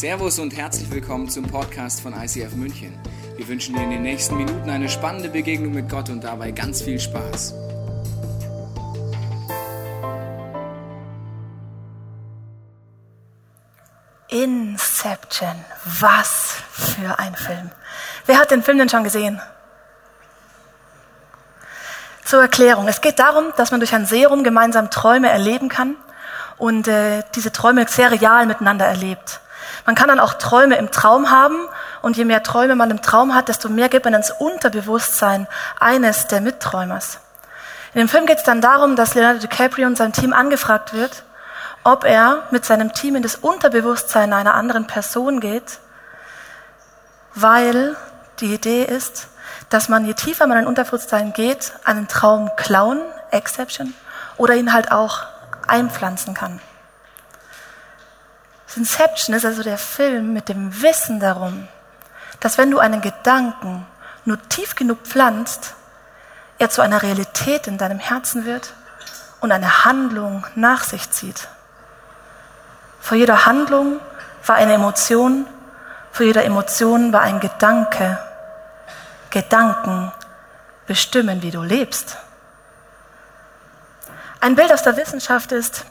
Servus und herzlich willkommen zum Podcast von ICF München. Wir wünschen dir in den nächsten Minuten eine spannende Begegnung mit Gott und dabei ganz viel Spaß. Inception, was für ein Film. Wer hat den Film denn schon gesehen? Zur Erklärung. Es geht darum, dass man durch ein Serum gemeinsam Träume erleben kann und äh, diese Träume sehr real miteinander erlebt. Man kann dann auch Träume im Traum haben und je mehr Träume man im Traum hat, desto mehr geht man ins Unterbewusstsein eines der Mitträumers. In dem Film geht es dann darum, dass Leonardo DiCaprio und sein Team angefragt wird, ob er mit seinem Team in das Unterbewusstsein einer anderen Person geht, weil die Idee ist, dass man, je tiefer man in Unterbewusstsein geht, einen Traum klauen, Exception, oder ihn halt auch einpflanzen kann. Inception ist also der Film mit dem Wissen darum, dass wenn du einen Gedanken nur tief genug pflanzt, er zu einer Realität in deinem Herzen wird und eine Handlung nach sich zieht. Vor jeder Handlung war eine Emotion, vor jeder Emotion war ein Gedanke. Gedanken bestimmen, wie du lebst. Ein Bild aus der Wissenschaft ist,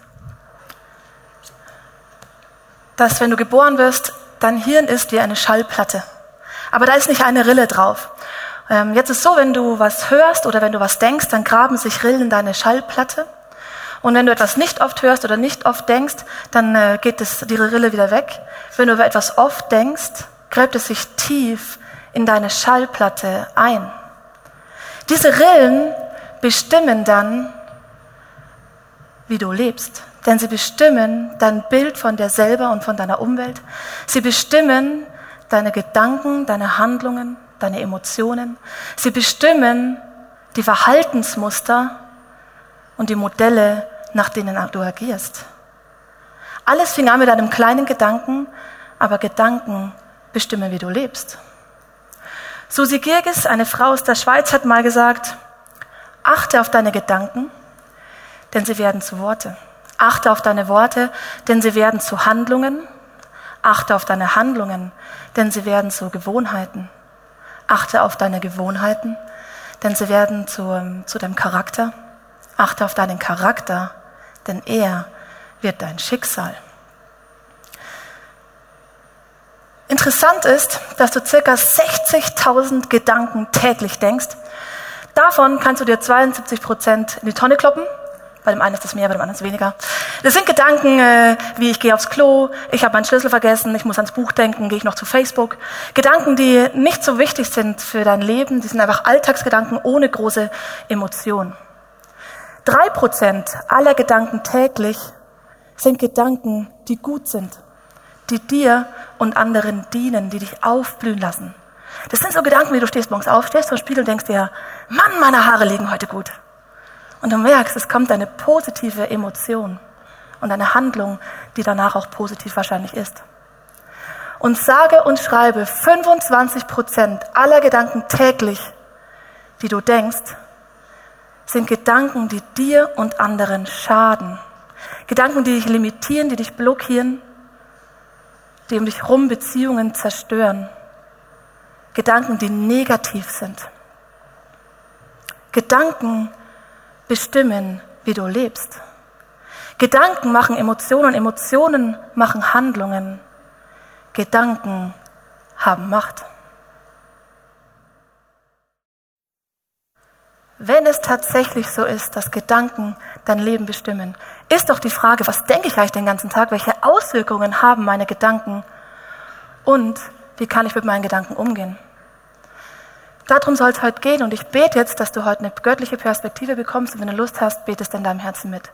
dass wenn du geboren wirst, dein Hirn ist wie eine Schallplatte. Aber da ist nicht eine Rille drauf. Ähm, jetzt ist so, wenn du was hörst oder wenn du was denkst, dann graben sich Rillen in deine Schallplatte. Und wenn du etwas nicht oft hörst oder nicht oft denkst, dann äh, geht es, die Rille wieder weg. Wenn du über etwas oft denkst, gräbt es sich tief in deine Schallplatte ein. Diese Rillen bestimmen dann, wie du lebst. Denn sie bestimmen dein Bild von dir selber und von deiner Umwelt. Sie bestimmen deine Gedanken, deine Handlungen, deine Emotionen. Sie bestimmen die Verhaltensmuster und die Modelle, nach denen du agierst. Alles fing an mit einem kleinen Gedanken, aber Gedanken bestimmen, wie du lebst. Susi Girgis, eine Frau aus der Schweiz, hat mal gesagt, achte auf deine Gedanken, denn sie werden zu Worte. Achte auf deine Worte, denn sie werden zu Handlungen. Achte auf deine Handlungen, denn sie werden zu Gewohnheiten. Achte auf deine Gewohnheiten, denn sie werden zu, zu deinem Charakter. Achte auf deinen Charakter, denn er wird dein Schicksal. Interessant ist, dass du circa 60.000 Gedanken täglich denkst. Davon kannst du dir 72 Prozent in die Tonne kloppen bei dem einen ist es mehr, bei dem anderen ist weniger. Das sind Gedanken äh, wie ich gehe aufs Klo, ich habe meinen Schlüssel vergessen, ich muss ans Buch denken, gehe ich noch zu Facebook. Gedanken, die nicht so wichtig sind für dein Leben, die sind einfach Alltagsgedanken ohne große Emotion. Drei Prozent aller Gedanken täglich sind Gedanken, die gut sind, die dir und anderen dienen, die dich aufblühen lassen. Das sind so Gedanken, wie du stehst morgens auf, stehst vor Spiegel und denkst dir, Mann, meine Haare liegen heute gut. Und du merkst, es kommt eine positive Emotion und eine Handlung, die danach auch positiv wahrscheinlich ist. Und sage und schreibe 25 Prozent aller Gedanken täglich, die du denkst, sind Gedanken, die dir und anderen schaden. Gedanken, die dich limitieren, die dich blockieren, die um dich rum Beziehungen zerstören. Gedanken, die negativ sind. Gedanken, bestimmen, wie du lebst. Gedanken machen Emotionen, Emotionen machen Handlungen. Gedanken haben Macht. Wenn es tatsächlich so ist, dass Gedanken dein Leben bestimmen, ist doch die Frage, was denke ich eigentlich den ganzen Tag? Welche Auswirkungen haben meine Gedanken? Und wie kann ich mit meinen Gedanken umgehen? Darum soll es heute gehen und ich bete jetzt, dass du heute eine göttliche Perspektive bekommst und wenn du Lust hast, betest in deinem Herzen mit.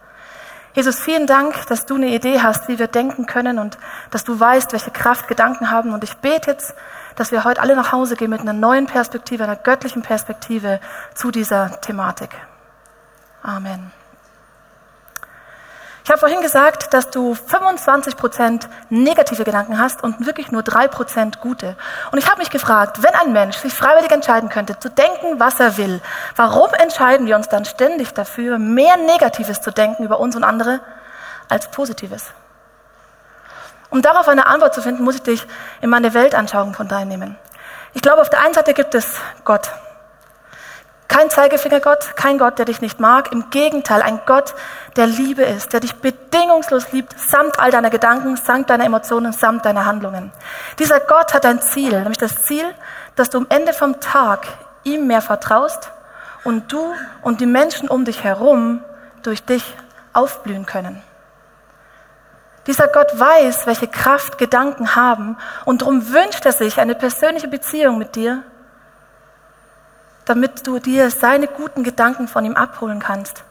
Jesus, vielen Dank, dass du eine Idee hast, wie wir denken können und dass du weißt, welche Kraft Gedanken haben. Und ich bete jetzt, dass wir heute alle nach Hause gehen mit einer neuen Perspektive, einer göttlichen Perspektive zu dieser Thematik. Amen. Ich habe vorhin gesagt, dass du 25 Prozent negative Gedanken hast und wirklich nur drei Prozent gute. Und ich habe mich gefragt, wenn ein Mensch sich freiwillig entscheiden könnte, zu denken, was er will, warum entscheiden wir uns dann ständig dafür, mehr Negatives zu denken über uns und andere als Positives? Um darauf eine Antwort zu finden, muss ich dich in meine Weltanschauung von teilnehmen. Ich glaube, auf der einen Seite gibt es Gott. Kein Zeigefingergott, kein Gott, der dich nicht mag. Im Gegenteil, ein Gott, der Liebe ist, der dich bedingungslos liebt, samt all deiner Gedanken, samt deiner Emotionen, samt deiner Handlungen. Dieser Gott hat ein Ziel, nämlich das Ziel, dass du am Ende vom Tag ihm mehr vertraust und du und die Menschen um dich herum durch dich aufblühen können. Dieser Gott weiß, welche Kraft Gedanken haben und darum wünscht er sich eine persönliche Beziehung mit dir, damit du dir seine guten Gedanken von ihm abholen kannst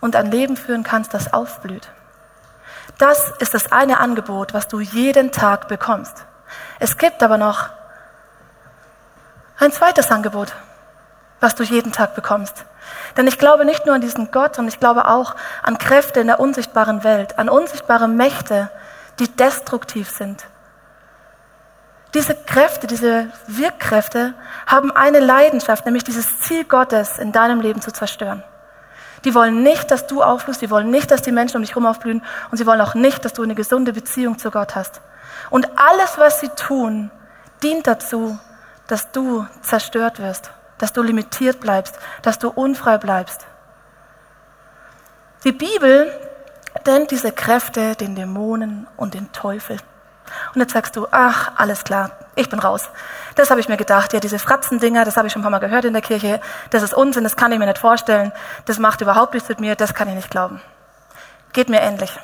und ein Leben führen kannst, das aufblüht. Das ist das eine Angebot, was du jeden Tag bekommst. Es gibt aber noch ein zweites Angebot, was du jeden Tag bekommst. Denn ich glaube nicht nur an diesen Gott, sondern ich glaube auch an Kräfte in der unsichtbaren Welt, an unsichtbare Mächte, die destruktiv sind. Diese Kräfte, diese Wirkkräfte haben eine Leidenschaft, nämlich dieses Ziel Gottes in deinem Leben zu zerstören. Die wollen nicht, dass du aufblühst, die wollen nicht, dass die Menschen um dich herum aufblühen und sie wollen auch nicht, dass du eine gesunde Beziehung zu Gott hast. Und alles, was sie tun, dient dazu, dass du zerstört wirst, dass du limitiert bleibst, dass du unfrei bleibst. Die Bibel nennt diese Kräfte den Dämonen und den Teufel. Und jetzt sagst du, ach, alles klar, ich bin raus. Das habe ich mir gedacht. Ja, diese Fratzendinger, das habe ich schon ein paar Mal gehört in der Kirche. Das ist Unsinn, das kann ich mir nicht vorstellen. Das macht überhaupt nichts mit mir, das kann ich nicht glauben. Geht mir ähnlich.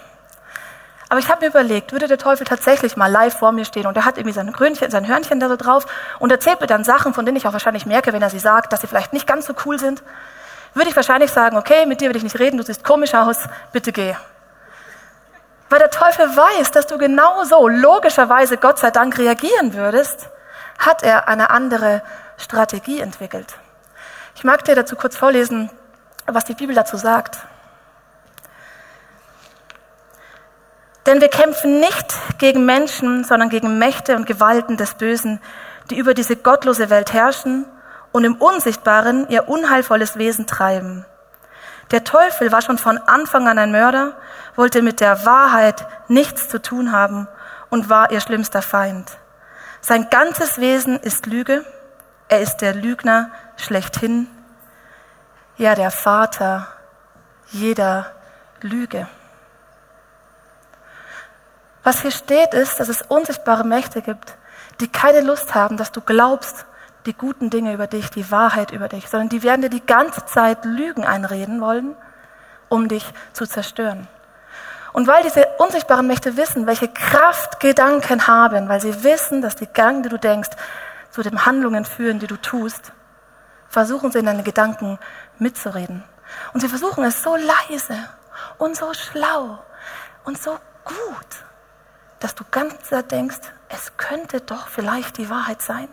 Aber ich habe mir überlegt, würde der Teufel tatsächlich mal live vor mir stehen und er hat irgendwie sein, Grünchen, sein Hörnchen da so drauf und erzählt mir dann Sachen, von denen ich auch wahrscheinlich merke, wenn er sie sagt, dass sie vielleicht nicht ganz so cool sind, würde ich wahrscheinlich sagen, okay, mit dir will ich nicht reden, du siehst komisch aus, bitte geh. Weil der Teufel weiß, dass du genauso logischerweise Gott sei Dank reagieren würdest, hat er eine andere Strategie entwickelt. Ich mag dir dazu kurz vorlesen, was die Bibel dazu sagt. Denn wir kämpfen nicht gegen Menschen, sondern gegen Mächte und Gewalten des Bösen, die über diese gottlose Welt herrschen und im Unsichtbaren ihr unheilvolles Wesen treiben. Der Teufel war schon von Anfang an ein Mörder, wollte mit der Wahrheit nichts zu tun haben und war ihr schlimmster Feind. Sein ganzes Wesen ist Lüge, er ist der Lügner schlechthin, ja der Vater jeder Lüge. Was hier steht, ist, dass es unsichtbare Mächte gibt, die keine Lust haben, dass du glaubst, die guten Dinge über dich, die Wahrheit über dich, sondern die werden dir die ganze Zeit Lügen einreden wollen, um dich zu zerstören. Und weil diese unsichtbaren Mächte wissen, welche Kraft Gedanken haben, weil sie wissen, dass die Gedanken, die du denkst, zu den Handlungen führen, die du tust, versuchen sie in deine Gedanken mitzureden. Und sie versuchen es so leise und so schlau und so gut, dass du ganz denkst, es könnte doch vielleicht die Wahrheit sein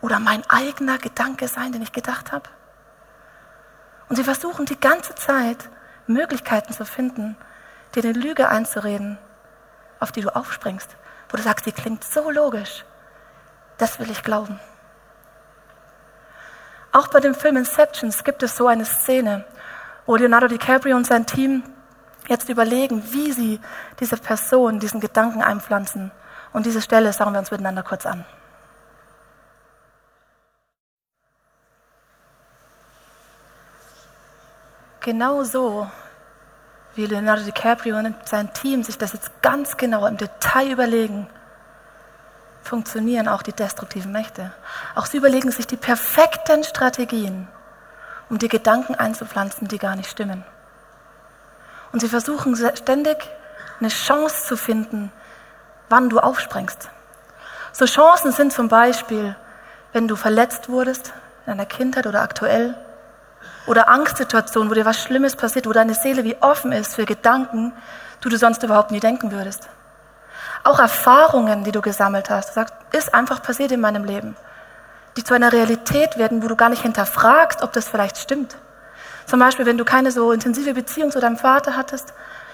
oder mein eigener Gedanke sein, den ich gedacht habe. Und sie versuchen die ganze Zeit Möglichkeiten zu finden, dir eine Lüge einzureden, auf die du aufspringst, wo du sagst, die klingt so logisch, das will ich glauben. Auch bei dem Film Inceptions gibt es so eine Szene, wo Leonardo DiCaprio und sein Team jetzt überlegen, wie sie diese Person, diesen Gedanken einpflanzen. Und diese Stelle sagen wir uns miteinander kurz an. Genau so, wie Leonardo DiCaprio und sein Team sich das jetzt ganz genau im Detail überlegen, funktionieren auch die destruktiven Mächte. Auch sie überlegen sich die perfekten Strategien, um die Gedanken einzupflanzen, die gar nicht stimmen. Und sie versuchen ständig eine Chance zu finden, wann du aufsprengst. So Chancen sind zum Beispiel, wenn du verletzt wurdest in deiner Kindheit oder aktuell, oder Angstsituationen, wo dir was Schlimmes passiert, wo deine Seele wie offen ist für Gedanken, die du sonst überhaupt nie denken würdest. Auch Erfahrungen, die du gesammelt hast, du sagst, ist einfach passiert in meinem Leben, die zu einer Realität werden, wo du gar nicht hinterfragst, ob das vielleicht stimmt. Zum Beispiel, wenn du keine so intensive Beziehung zu deinem Vater hattest,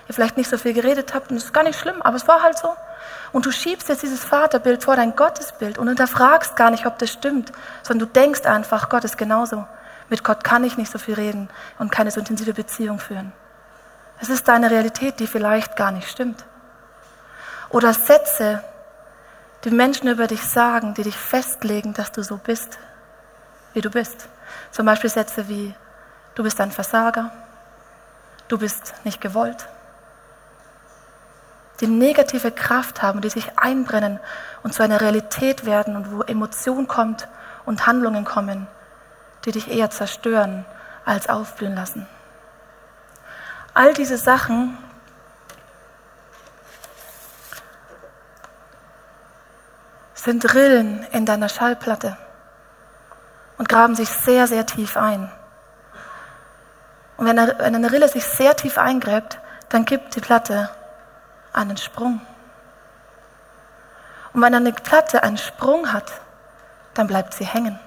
ihr vielleicht nicht so viel geredet habt, und das ist gar nicht schlimm, aber es war halt so. Und du schiebst jetzt dieses Vaterbild vor dein Gottesbild und hinterfragst gar nicht, ob das stimmt, sondern du denkst einfach, Gott ist genauso. Mit Gott kann ich nicht so viel reden und keine so intensive Beziehung führen. Es ist deine Realität, die vielleicht gar nicht stimmt. Oder Sätze, die Menschen über dich sagen, die dich festlegen, dass du so bist, wie du bist. Zum Beispiel Sätze wie, du bist ein Versager, du bist nicht gewollt. Die negative Kraft haben, die sich einbrennen und zu einer Realität werden und wo Emotion kommt und Handlungen kommen, die dich eher zerstören als aufblühen lassen. All diese Sachen sind Rillen in deiner Schallplatte und graben sich sehr, sehr tief ein. Und wenn eine Rille sich sehr tief eingräbt, dann gibt die Platte einen Sprung. Und wenn eine Platte einen Sprung hat, dann bleibt sie hängen.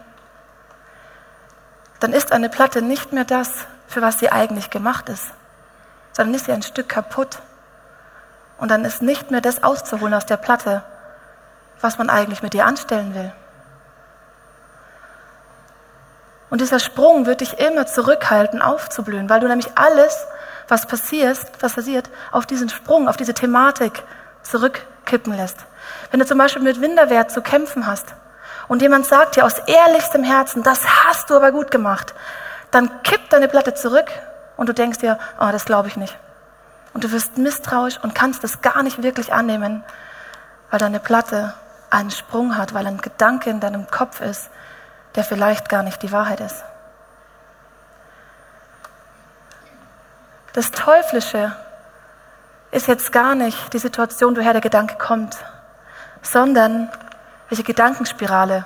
Dann ist eine Platte nicht mehr das, für was sie eigentlich gemacht ist, sondern ist sie ein Stück kaputt. Und dann ist nicht mehr das auszuholen aus der Platte, was man eigentlich mit ihr anstellen will. Und dieser Sprung wird dich immer zurückhalten, aufzublühen, weil du nämlich alles, was passiert, was passiert, auf diesen Sprung, auf diese Thematik zurückkippen lässt. Wenn du zum Beispiel mit Winderwert zu kämpfen hast und jemand sagt dir aus ehrlichstem Herzen, das hast du aber gut gemacht, dann kippt deine Platte zurück und du denkst dir, oh, das glaube ich nicht. Und du wirst misstrauisch und kannst es gar nicht wirklich annehmen, weil deine Platte einen Sprung hat, weil ein Gedanke in deinem Kopf ist, der vielleicht gar nicht die Wahrheit ist. Das Teuflische ist jetzt gar nicht die Situation, woher der Gedanke kommt, sondern welche Gedankenspirale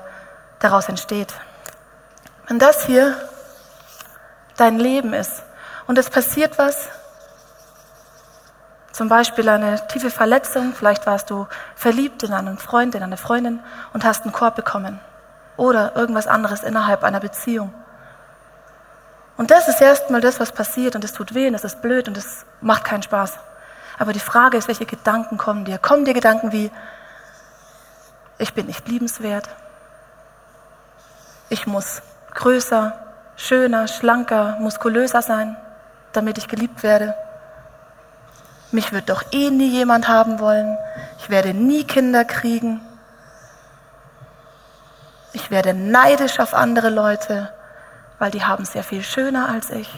daraus entsteht. Wenn das hier dein Leben ist und es passiert was, zum Beispiel eine tiefe Verletzung, vielleicht warst du verliebt in einen Freund, in eine Freundin und hast einen Korb bekommen. Oder irgendwas anderes innerhalb einer Beziehung. Und das ist erstmal das, was passiert und es tut weh und es ist blöd und es macht keinen Spaß. Aber die Frage ist, welche Gedanken kommen dir? Kommen dir Gedanken wie, ich bin nicht liebenswert, ich muss größer, schöner, schlanker, muskulöser sein, damit ich geliebt werde? Mich wird doch eh nie jemand haben wollen. Ich werde nie Kinder kriegen. Ich werde neidisch auf andere Leute, weil die haben es ja viel schöner als ich.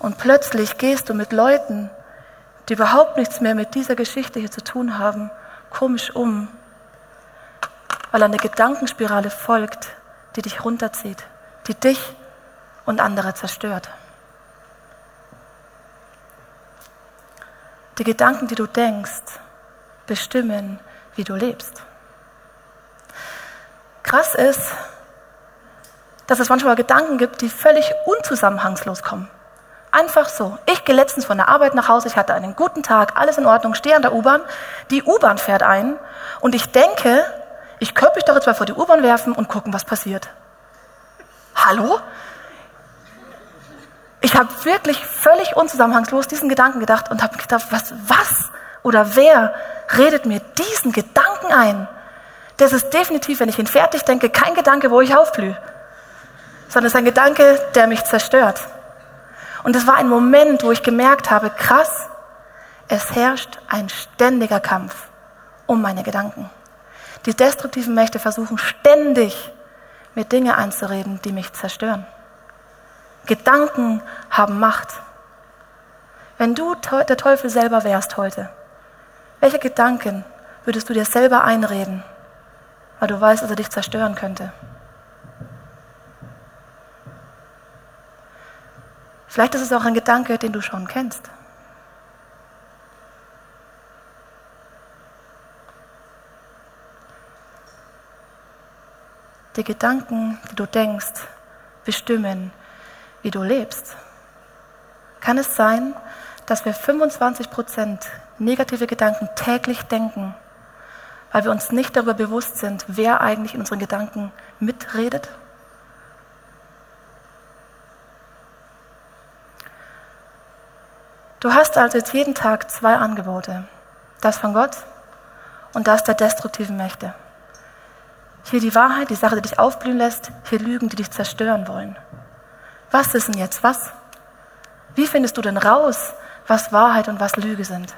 Und plötzlich gehst du mit Leuten, die überhaupt nichts mehr mit dieser Geschichte hier zu tun haben, komisch um, weil eine Gedankenspirale folgt, die dich runterzieht, die dich und andere zerstört. Die Gedanken, die du denkst, bestimmen, wie du lebst. Krass ist, dass es manchmal Gedanken gibt, die völlig unzusammenhangslos kommen. Einfach so. Ich gehe letztens von der Arbeit nach Hause, ich hatte einen guten Tag, alles in Ordnung, stehe an der U-Bahn, die U-Bahn fährt ein und ich denke, ich könnte mich doch jetzt mal vor die U-Bahn werfen und gucken, was passiert. Hallo? Ich habe wirklich völlig unzusammenhangslos diesen Gedanken gedacht und habe gedacht, was, was oder wer redet mir diesen Gedanken ein? Das ist definitiv, wenn ich ihn fertig denke, kein Gedanke, wo ich aufblühe, sondern es ist ein Gedanke, der mich zerstört. Und es war ein Moment, wo ich gemerkt habe, krass, es herrscht ein ständiger Kampf um meine Gedanken. Die destruktiven Mächte versuchen ständig, mir Dinge einzureden, die mich zerstören. Gedanken haben Macht. Wenn du der Teufel selber wärst heute, welche Gedanken würdest du dir selber einreden, weil du weißt, dass er dich zerstören könnte? Vielleicht ist es auch ein Gedanke, den du schon kennst. Die Gedanken, die du denkst, bestimmen, wie du lebst. Kann es sein, dass wir 25 Prozent negative Gedanken täglich denken, weil wir uns nicht darüber bewusst sind, wer eigentlich in unseren Gedanken mitredet? Du hast also jetzt jeden Tag zwei Angebote. Das von Gott und das der destruktiven Mächte. Hier die Wahrheit, die Sache, die dich aufblühen lässt, hier Lügen, die dich zerstören wollen. Was ist denn jetzt was? Wie findest du denn raus, was Wahrheit und was Lüge sind?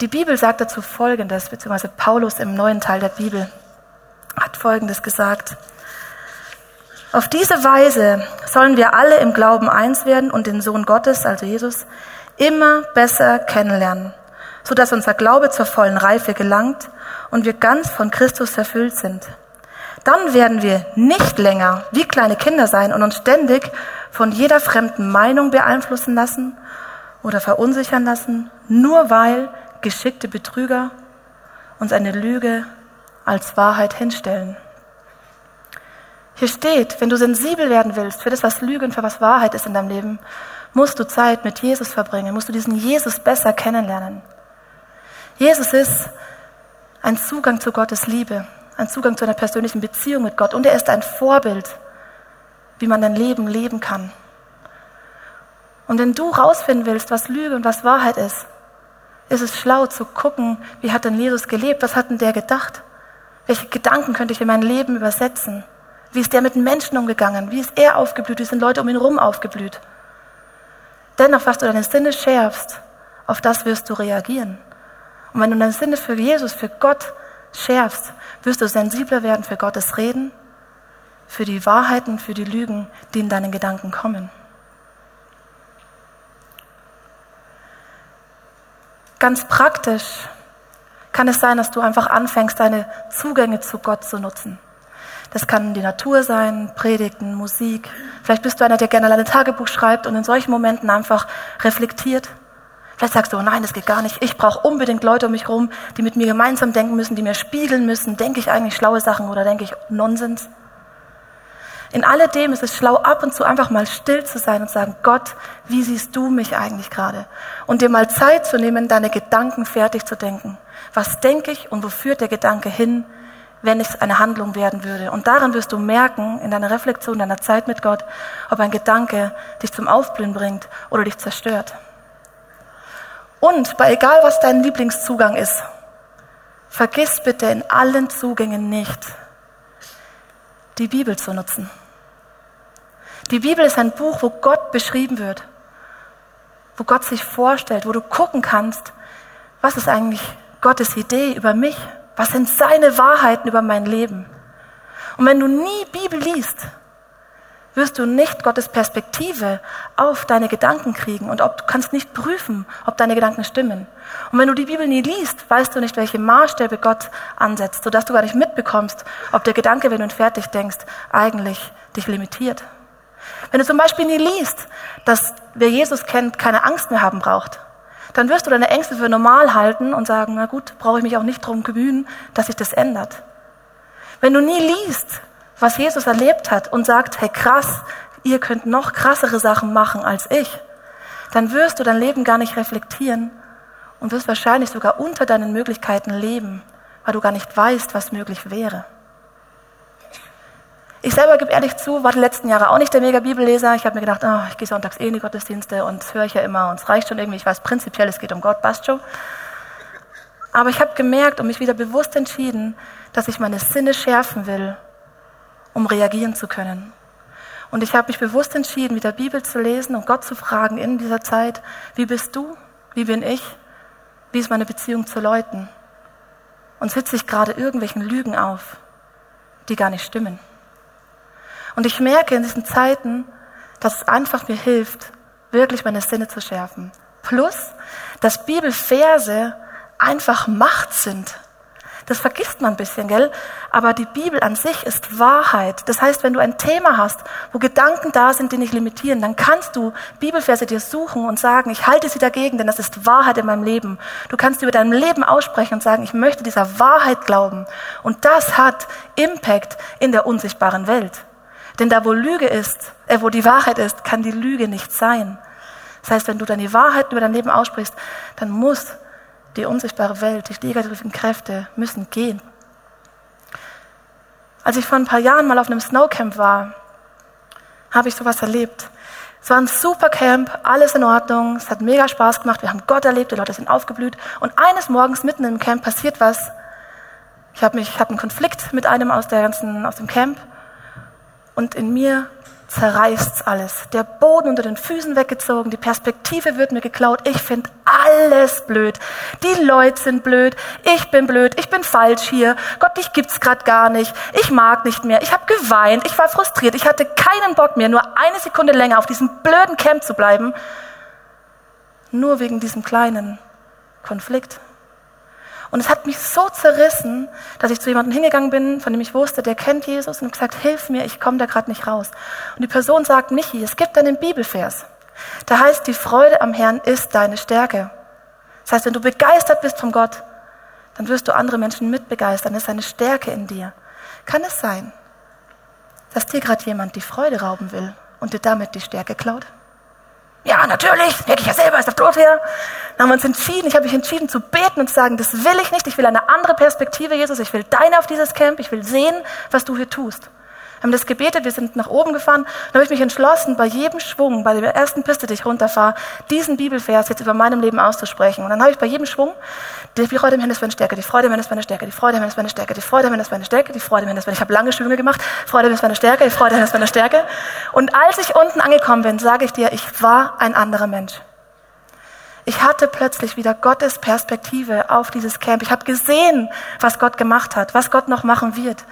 Die Bibel sagt dazu Folgendes, beziehungsweise Paulus im neuen Teil der Bibel hat Folgendes gesagt. Auf diese Weise sollen wir alle im Glauben eins werden und den Sohn Gottes, also Jesus, immer besser kennenlernen, so dass unser Glaube zur vollen Reife gelangt und wir ganz von Christus erfüllt sind. Dann werden wir nicht länger wie kleine Kinder sein und uns ständig von jeder fremden Meinung beeinflussen lassen oder verunsichern lassen, nur weil geschickte Betrüger uns eine Lüge als Wahrheit hinstellen. Hier steht, wenn du sensibel werden willst für das, was Lüge und für was Wahrheit ist in deinem Leben, musst du Zeit mit Jesus verbringen, musst du diesen Jesus besser kennenlernen. Jesus ist ein Zugang zu Gottes Liebe, ein Zugang zu einer persönlichen Beziehung mit Gott und er ist ein Vorbild, wie man dein Leben leben kann. Und wenn du rausfinden willst, was Lüge und was Wahrheit ist, ist es schlau zu gucken, wie hat denn Jesus gelebt, was hat denn der gedacht? Welche Gedanken könnte ich in mein Leben übersetzen? Wie ist der mit Menschen umgegangen? Wie ist er aufgeblüht? Wie sind Leute um ihn herum aufgeblüht? Denn auf was du deine Sinne schärfst, auf das wirst du reagieren. Und wenn du deine Sinne für Jesus, für Gott schärfst, wirst du sensibler werden für Gottes Reden, für die Wahrheiten, für die Lügen, die in deinen Gedanken kommen. Ganz praktisch kann es sein, dass du einfach anfängst, deine Zugänge zu Gott zu nutzen. Das kann die Natur sein, Predigten, Musik. Vielleicht bist du einer, der gerne ein Tagebuch schreibt und in solchen Momenten einfach reflektiert. Vielleicht sagst du, oh nein, das geht gar nicht. Ich brauche unbedingt Leute um mich herum, die mit mir gemeinsam denken müssen, die mir spiegeln müssen. Denke ich eigentlich schlaue Sachen oder denke ich Nonsens? In alledem ist es schlau, ab und zu einfach mal still zu sein und sagen, Gott, wie siehst du mich eigentlich gerade? Und dir mal Zeit zu nehmen, deine Gedanken fertig zu denken. Was denke ich und wo führt der Gedanke hin, wenn es eine Handlung werden würde? Und daran wirst du merken, in deiner Reflexion, deiner Zeit mit Gott, ob ein Gedanke dich zum Aufblühen bringt oder dich zerstört. Und bei egal was dein Lieblingszugang ist, vergiss bitte in allen Zugängen nicht, die Bibel zu nutzen. Die Bibel ist ein Buch, wo Gott beschrieben wird, wo Gott sich vorstellt, wo du gucken kannst, was ist eigentlich Gottes Idee über mich, was sind seine Wahrheiten über mein Leben. Und wenn du nie Bibel liest, wirst du nicht Gottes Perspektive auf deine Gedanken kriegen und ob, du kannst nicht prüfen, ob deine Gedanken stimmen. Und wenn du die Bibel nie liest, weißt du nicht, welche Maßstäbe Gott ansetzt, sodass du gar nicht mitbekommst, ob der Gedanke, wenn du ihn fertig denkst, eigentlich dich limitiert. Wenn du zum Beispiel nie liest, dass wer Jesus kennt, keine Angst mehr haben braucht, dann wirst du deine Ängste für normal halten und sagen, na gut, brauche ich mich auch nicht darum bemühen, dass sich das ändert. Wenn du nie liest, was Jesus erlebt hat und sagt, hey krass, ihr könnt noch krassere Sachen machen als ich, dann wirst du dein Leben gar nicht reflektieren und wirst wahrscheinlich sogar unter deinen Möglichkeiten leben, weil du gar nicht weißt, was möglich wäre. Ich selber gebe ehrlich zu, war die letzten Jahre auch nicht der mega Bibelleser. Ich habe mir gedacht, oh, ich gehe sonntags eh in die Gottesdienste und das höre ich ja immer und es reicht schon irgendwie. Ich weiß prinzipiell, es geht um Gott, passt schon. Aber ich habe gemerkt und mich wieder bewusst entschieden, dass ich meine Sinne schärfen will um reagieren zu können. Und ich habe mich bewusst entschieden, mit der Bibel zu lesen und Gott zu fragen in dieser Zeit, wie bist du? Wie bin ich? Wie ist meine Beziehung zu Leuten? Und sitze ich gerade irgendwelchen Lügen auf, die gar nicht stimmen? Und ich merke in diesen Zeiten, dass es einfach mir hilft, wirklich meine Sinne zu schärfen. Plus, dass Bibelverse einfach Macht sind. Das vergisst man ein bisschen, gell? Aber die Bibel an sich ist Wahrheit. Das heißt, wenn du ein Thema hast, wo Gedanken da sind, die nicht limitieren, dann kannst du Bibelverse dir suchen und sagen, ich halte sie dagegen, denn das ist Wahrheit in meinem Leben. Du kannst über dein Leben aussprechen und sagen, ich möchte dieser Wahrheit glauben. Und das hat Impact in der unsichtbaren Welt. Denn da, wo Lüge ist, äh, wo die Wahrheit ist, kann die Lüge nicht sein. Das heißt, wenn du deine Wahrheit über dein Leben aussprichst, dann muss die unsichtbare Welt, die negativen Kräfte müssen gehen. Als ich vor ein paar Jahren mal auf einem Snowcamp war, habe ich sowas erlebt. Es war ein super Camp, alles in Ordnung, es hat mega Spaß gemacht, wir haben Gott erlebt, die Leute sind aufgeblüht. Und eines Morgens mitten im Camp passiert was. Ich habe hatte einen Konflikt mit einem aus der ganzen, aus dem Camp. Und in mir zerreißt's alles. Der Boden unter den Füßen weggezogen, die Perspektive wird mir geklaut. Ich finde alles blöd. Die Leute sind blöd, ich bin blöd, ich bin falsch hier. Gott, dich gibt's grad gar nicht. Ich mag nicht mehr. Ich habe geweint, ich war frustriert, ich hatte keinen Bock mehr, nur eine Sekunde länger auf diesem blöden Camp zu bleiben. Nur wegen diesem kleinen Konflikt. Und es hat mich so zerrissen, dass ich zu jemandem hingegangen bin, von dem ich wusste, der kennt Jesus und gesagt, hilf mir, ich komme da gerade nicht raus. Und die Person sagt, Michi, es gibt einen Bibelvers. Da heißt, die Freude am Herrn ist deine Stärke. Das heißt, wenn du begeistert bist von Gott, dann wirst du andere Menschen mitbegeistern. Das ist eine Stärke in dir. Kann es sein, dass dir gerade jemand die Freude rauben will und dir damit die Stärke klaut? Ja, natürlich, merke ich ja selber, ist der Tod her. Dann haben wir uns entschieden, ich habe mich entschieden zu beten und zu sagen, das will ich nicht, ich will eine andere Perspektive, Jesus, ich will deine auf dieses Camp, ich will sehen, was du hier tust. Haben das gebetet, wir sind nach oben gefahren. Dann habe ich mich entschlossen, bei jedem Schwung, bei der ersten Piste, die ich runterfahre, diesen Bibelvers jetzt über meinem Leben auszusprechen. Und dann habe ich bei jedem Schwung, die Freude im Herrn ist meine Stärke, die Freude im Herrn ist meine Stärke, die Freude im Herrn ist meine Stärke, die Freude im Herrn ist meine Stärke, die Freude im Herrn ist meine Stärke. Ich habe lange Schwünge gemacht, Freude im Herrn ist meine Stärke, die Freude im Herrn ist meine Stärke. Und als ich unten angekommen bin, sage ich dir, ich war ein anderer Mensch. Ich hatte plötzlich wieder Gottes Perspektive auf dieses Camp. Ich habe gesehen, was Gott gemacht hat, was Gott noch machen wird.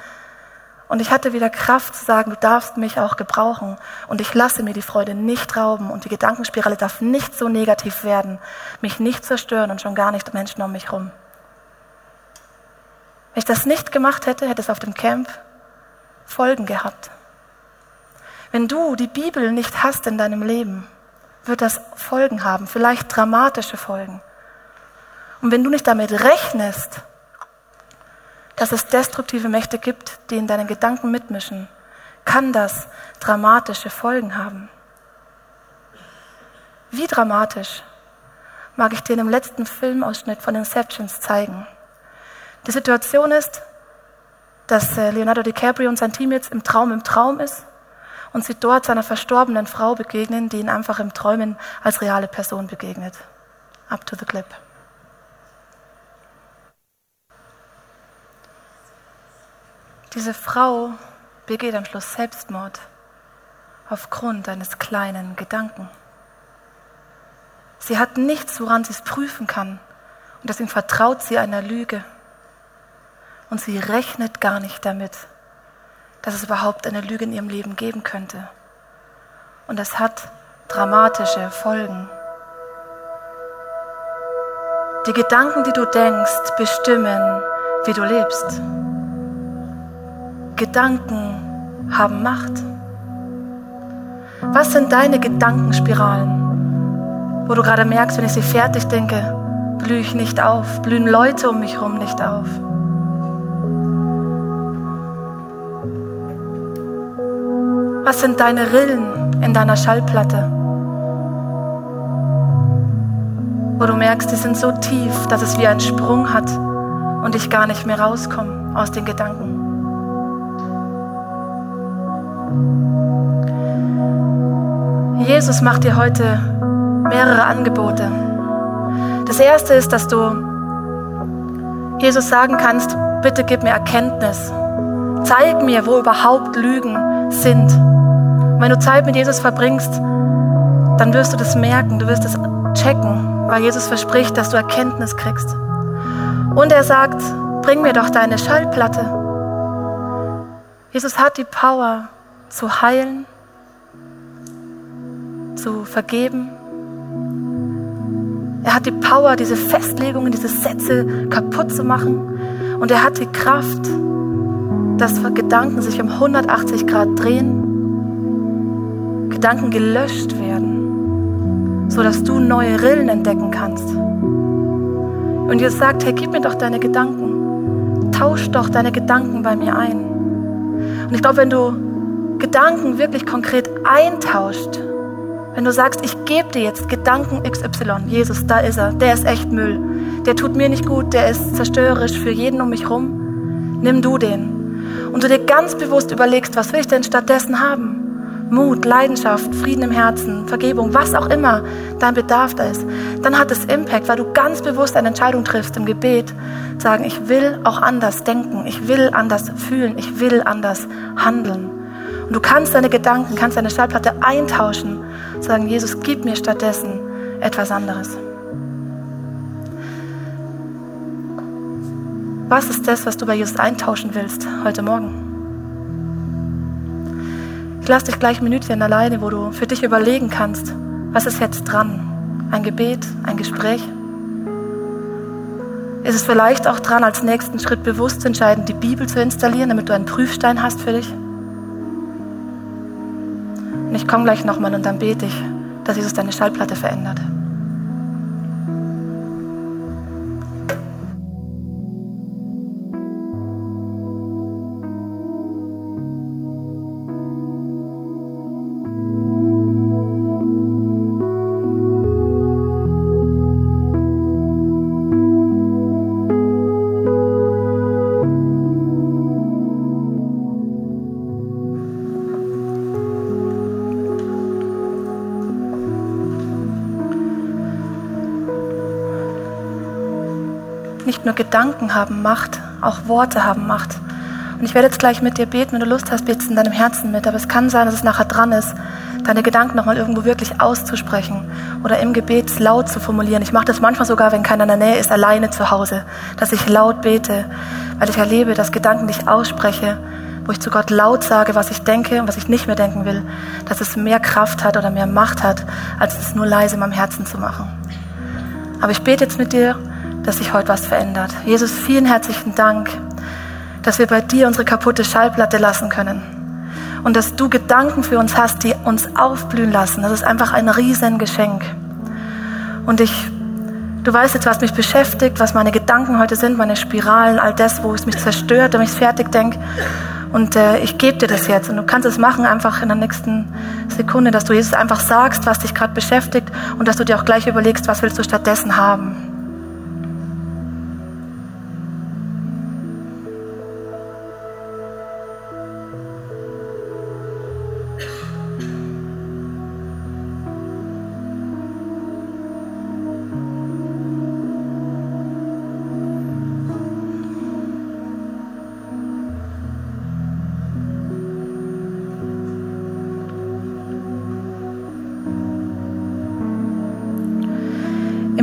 Und ich hatte wieder Kraft zu sagen, du darfst mich auch gebrauchen. Und ich lasse mir die Freude nicht rauben. Und die Gedankenspirale darf nicht so negativ werden, mich nicht zerstören und schon gar nicht Menschen um mich herum. Wenn ich das nicht gemacht hätte, hätte es auf dem Camp Folgen gehabt. Wenn du die Bibel nicht hast in deinem Leben, wird das Folgen haben, vielleicht dramatische Folgen. Und wenn du nicht damit rechnest, dass es destruktive Mächte gibt, die in deinen Gedanken mitmischen, kann das dramatische Folgen haben. Wie dramatisch mag ich dir in dem letzten Filmausschnitt von Inceptions zeigen. Die Situation ist, dass äh, Leonardo DiCaprio und sein Team jetzt im Traum im Traum ist und sie dort seiner verstorbenen Frau begegnen, die ihn einfach im Träumen als reale Person begegnet. Up to the clip. Diese Frau begeht am Schluss Selbstmord aufgrund eines kleinen Gedanken. Sie hat nichts, woran sie es prüfen kann. Und deswegen vertraut sie einer Lüge. Und sie rechnet gar nicht damit, dass es überhaupt eine Lüge in ihrem Leben geben könnte. Und das hat dramatische Folgen. Die Gedanken, die du denkst, bestimmen, wie du lebst. Gedanken haben Macht. Was sind deine Gedankenspiralen, wo du gerade merkst, wenn ich sie fertig denke, blühe ich nicht auf, blühen Leute um mich herum nicht auf? Was sind deine Rillen in deiner Schallplatte? Wo du merkst, die sind so tief, dass es wie ein Sprung hat und ich gar nicht mehr rauskomme aus den Gedanken. Jesus macht dir heute mehrere Angebote. Das erste ist, dass du Jesus sagen kannst, bitte gib mir Erkenntnis. Zeig mir, wo überhaupt Lügen sind. wenn du Zeit mit Jesus verbringst, dann wirst du das merken, du wirst es checken, weil Jesus verspricht, dass du Erkenntnis kriegst. Und er sagt, bring mir doch deine Schallplatte. Jesus hat die Power zu heilen, zu vergeben. Er hat die Power, diese Festlegungen, diese Sätze kaputt zu machen. Und er hat die Kraft, dass Gedanken sich um 180 Grad drehen, Gedanken gelöscht werden, sodass du neue Rillen entdecken kannst. Und Jesus sagt, hey, gib mir doch deine Gedanken. Tausch doch deine Gedanken bei mir ein. Und ich glaube, wenn du Gedanken wirklich konkret eintauscht, wenn du sagst, ich gebe dir jetzt Gedanken XY, Jesus, da ist er, der ist echt Müll, der tut mir nicht gut, der ist zerstörerisch für jeden um mich rum, nimm du den. Und du dir ganz bewusst überlegst, was will ich denn stattdessen haben? Mut, Leidenschaft, Frieden im Herzen, Vergebung, was auch immer dein Bedarf da ist, dann hat es Impact, weil du ganz bewusst eine Entscheidung triffst im Gebet, sagen, ich will auch anders denken, ich will anders fühlen, ich will anders handeln. Und du kannst deine Gedanken, kannst deine Schallplatte eintauschen, sagen, Jesus, gib mir stattdessen etwas anderes. Was ist das, was du bei Jesus eintauschen willst heute Morgen? Ich lasse dich gleich ein Minütchen alleine, wo du für dich überlegen kannst, was ist jetzt dran? Ein Gebet, ein Gespräch? Ist es vielleicht auch dran, als nächsten Schritt bewusst zu entscheiden, die Bibel zu installieren, damit du einen Prüfstein hast für dich? Und ich komme gleich nochmal und dann bete ich, dass Jesus deine Schallplatte verändert. Nicht nur Gedanken haben Macht, auch Worte haben Macht. Und ich werde jetzt gleich mit dir beten, wenn du Lust hast, betest in deinem Herzen mit. Aber es kann sein, dass es nachher dran ist, deine Gedanken nochmal irgendwo wirklich auszusprechen oder im Gebet laut zu formulieren. Ich mache das manchmal sogar, wenn keiner in der Nähe ist, alleine zu Hause, dass ich laut bete, weil ich erlebe, dass Gedanken, die ich ausspreche, wo ich zu Gott laut sage, was ich denke und was ich nicht mehr denken will, dass es mehr Kraft hat oder mehr Macht hat, als es nur leise in meinem Herzen zu machen. Aber ich bete jetzt mit dir dass sich heute was verändert. Jesus, vielen herzlichen Dank, dass wir bei dir unsere kaputte Schallplatte lassen können. Und dass du Gedanken für uns hast, die uns aufblühen lassen. Das ist einfach ein Riesengeschenk. Und ich, du weißt jetzt, was mich beschäftigt, was meine Gedanken heute sind, meine Spiralen, all das, wo es mich zerstört und mich fertig denke. Und äh, ich gebe dir das jetzt. Und du kannst es machen einfach in der nächsten Sekunde, dass du Jesus einfach sagst, was dich gerade beschäftigt und dass du dir auch gleich überlegst, was willst du stattdessen haben.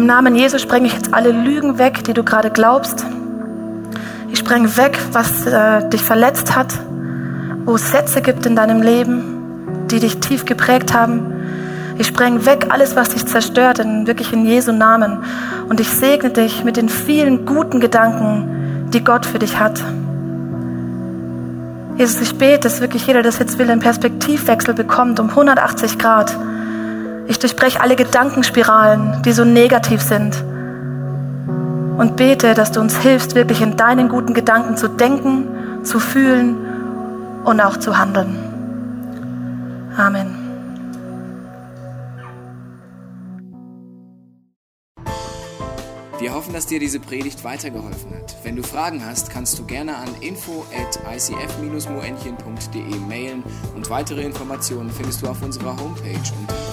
Im Namen Jesus sprenge ich jetzt alle Lügen weg, die du gerade glaubst. Ich sprenge weg, was äh, dich verletzt hat, wo es Sätze gibt in deinem Leben, die dich tief geprägt haben. Ich sprenge weg alles, was dich zerstört, in, wirklich in Jesu Namen. Und ich segne dich mit den vielen guten Gedanken, die Gott für dich hat. Jesus, ich bete, dass wirklich jeder, der das jetzt will, einen Perspektivwechsel bekommt um 180 Grad ich durchbreche alle Gedankenspiralen, die so negativ sind. Und bete, dass du uns hilfst, wirklich in deinen guten Gedanken zu denken, zu fühlen und auch zu handeln. Amen. Wir hoffen, dass dir diese Predigt weitergeholfen hat. Wenn du Fragen hast, kannst du gerne an info at icf-moenchen.de mailen und weitere Informationen findest du auf unserer Homepage unter